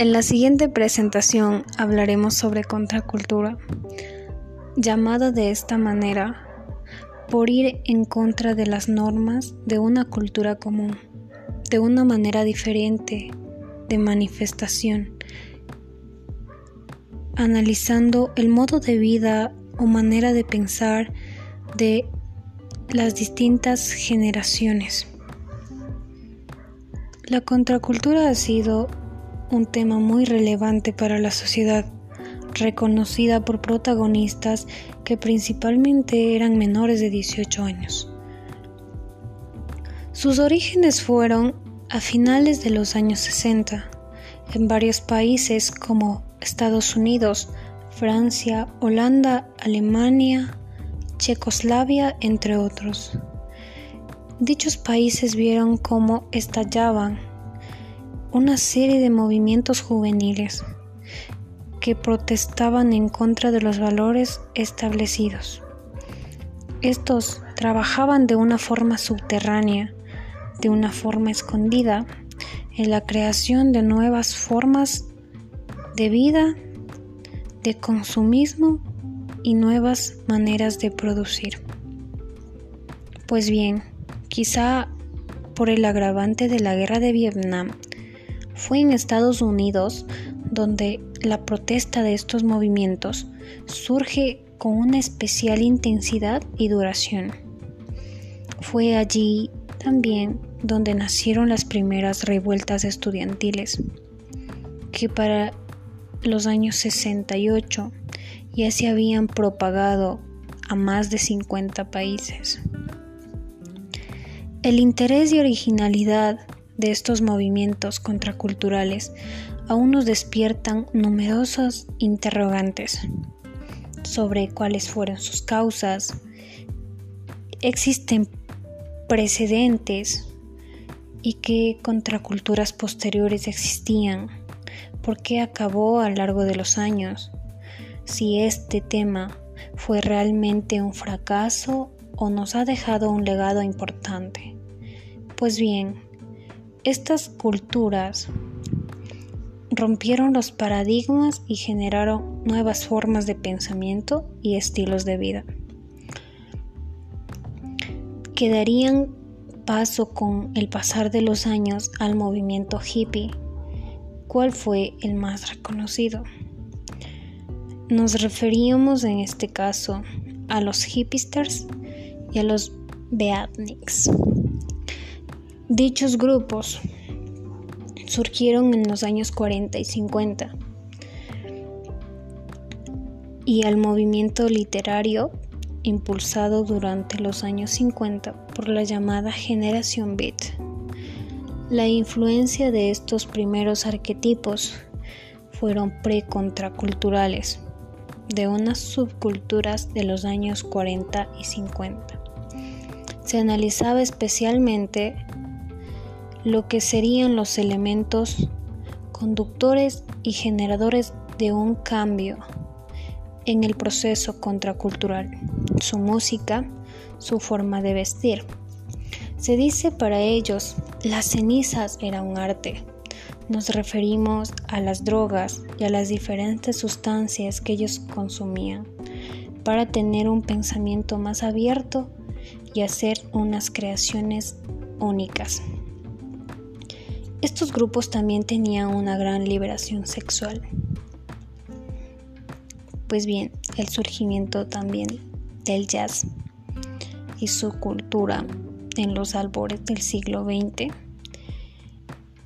En la siguiente presentación hablaremos sobre contracultura, llamada de esta manera por ir en contra de las normas de una cultura común, de una manera diferente de manifestación, analizando el modo de vida o manera de pensar de las distintas generaciones. La contracultura ha sido un tema muy relevante para la sociedad, reconocida por protagonistas que principalmente eran menores de 18 años. Sus orígenes fueron a finales de los años 60 en varios países como Estados Unidos, Francia, Holanda, Alemania, Checoslavia, entre otros. Dichos países vieron cómo estallaban una serie de movimientos juveniles que protestaban en contra de los valores establecidos. Estos trabajaban de una forma subterránea, de una forma escondida, en la creación de nuevas formas de vida, de consumismo y nuevas maneras de producir. Pues bien, quizá por el agravante de la guerra de Vietnam fue en Estados Unidos donde la protesta de estos movimientos surge con una especial intensidad y duración. Fue allí también donde nacieron las primeras revueltas estudiantiles, que para los años 68 ya se habían propagado a más de 50 países. El interés y originalidad de estos movimientos contraculturales aún nos despiertan numerosos interrogantes sobre cuáles fueron sus causas. Existen precedentes y qué contraculturas posteriores existían, por qué acabó a lo largo de los años, si este tema fue realmente un fracaso o nos ha dejado un legado importante. Pues bien, estas culturas rompieron los paradigmas y generaron nuevas formas de pensamiento y estilos de vida que darían paso con el pasar de los años al movimiento hippie. ¿Cuál fue el más reconocido? Nos referíamos en este caso a los hipsters y a los beatniks. Dichos grupos surgieron en los años 40 y 50 y al movimiento literario impulsado durante los años 50 por la llamada generación beat. La influencia de estos primeros arquetipos fueron precontraculturales de unas subculturas de los años 40 y 50. Se analizaba especialmente lo que serían los elementos conductores y generadores de un cambio en el proceso contracultural, su música, su forma de vestir. Se dice para ellos, las cenizas era un arte. Nos referimos a las drogas y a las diferentes sustancias que ellos consumían para tener un pensamiento más abierto y hacer unas creaciones únicas. Estos grupos también tenían una gran liberación sexual. Pues bien, el surgimiento también del jazz y su cultura en los albores del siglo XX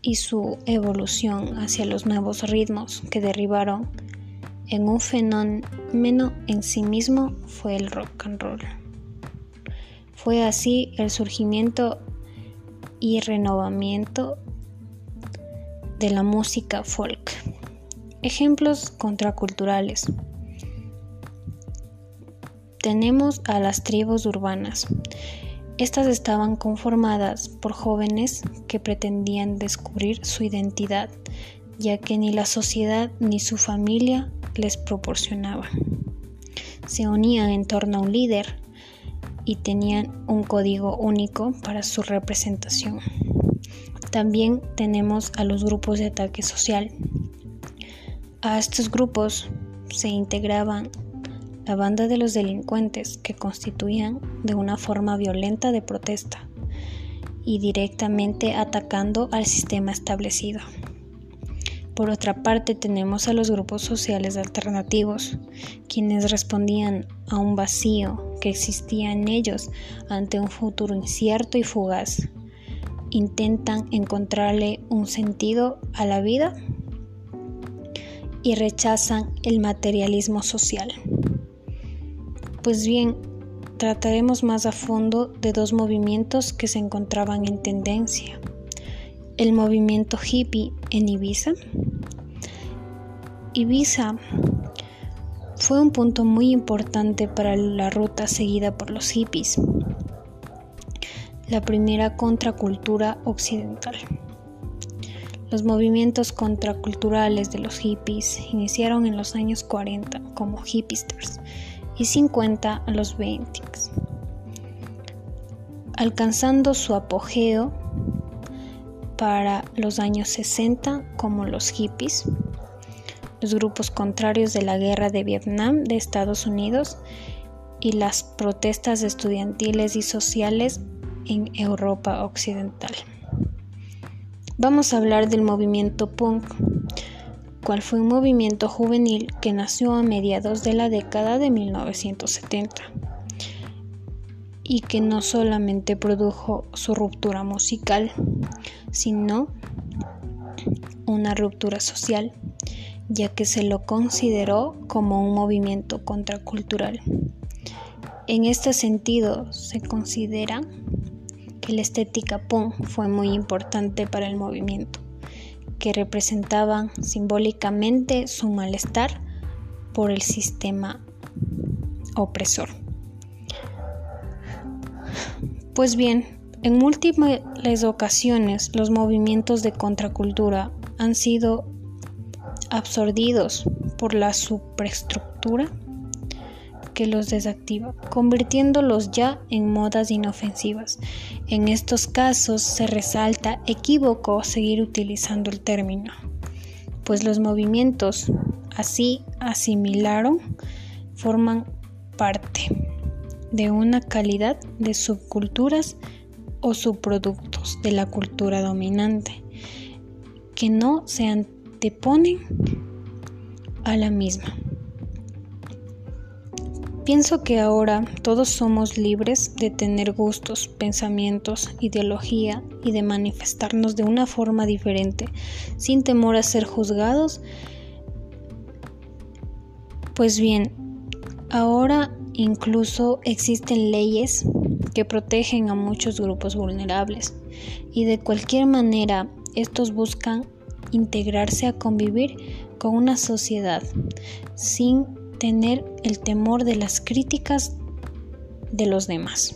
y su evolución hacia los nuevos ritmos que derribaron en un fenómeno en sí mismo fue el rock and roll. Fue así el surgimiento y renovamiento de la música folk. Ejemplos contraculturales. Tenemos a las tribus urbanas. Estas estaban conformadas por jóvenes que pretendían descubrir su identidad, ya que ni la sociedad ni su familia les proporcionaba. Se unían en torno a un líder y tenían un código único para su representación. También tenemos a los grupos de ataque social, A estos grupos se integraban la banda de los delincuentes que constituían de una forma violenta de protesta y directamente atacando al sistema establecido. Por otra parte tenemos a los grupos sociales alternativos, quienes respondían a un vacío que existía en ellos ante un futuro incierto y fugaz. Intentan encontrarle un sentido a la vida y rechazan el materialismo social. Pues bien, trataremos más a fondo de dos movimientos que se encontraban en tendencia. El movimiento hippie en Ibiza. Ibiza fue un punto muy importante para la ruta seguida por los hippies, la primera contracultura occidental. Los movimientos contraculturales de los hippies iniciaron en los años 40 como hipsters y 50 a los 20, alcanzando su apogeo para los años 60 como los hippies, los grupos contrarios de la guerra de Vietnam de Estados Unidos y las protestas estudiantiles y sociales en Europa Occidental. Vamos a hablar del movimiento punk, cual fue un movimiento juvenil que nació a mediados de la década de 1970 y que no solamente produjo su ruptura musical, sino una ruptura social, ya que se lo consideró como un movimiento contracultural. En este sentido, se considera la estética punk fue muy importante para el movimiento, que representaban simbólicamente su malestar por el sistema opresor. Pues bien, en múltiples ocasiones los movimientos de contracultura han sido absorbidos por la superestructura que los desactiva, convirtiéndolos ya en modas inofensivas. En estos casos se resalta equívoco seguir utilizando el término, pues los movimientos así asimilaron forman parte de una calidad de subculturas o subproductos de la cultura dominante que no se anteponen a la misma. Pienso que ahora todos somos libres de tener gustos, pensamientos, ideología y de manifestarnos de una forma diferente, sin temor a ser juzgados. Pues bien, ahora incluso existen leyes que protegen a muchos grupos vulnerables y de cualquier manera estos buscan integrarse a convivir con una sociedad sin tener el temor de las críticas de los demás.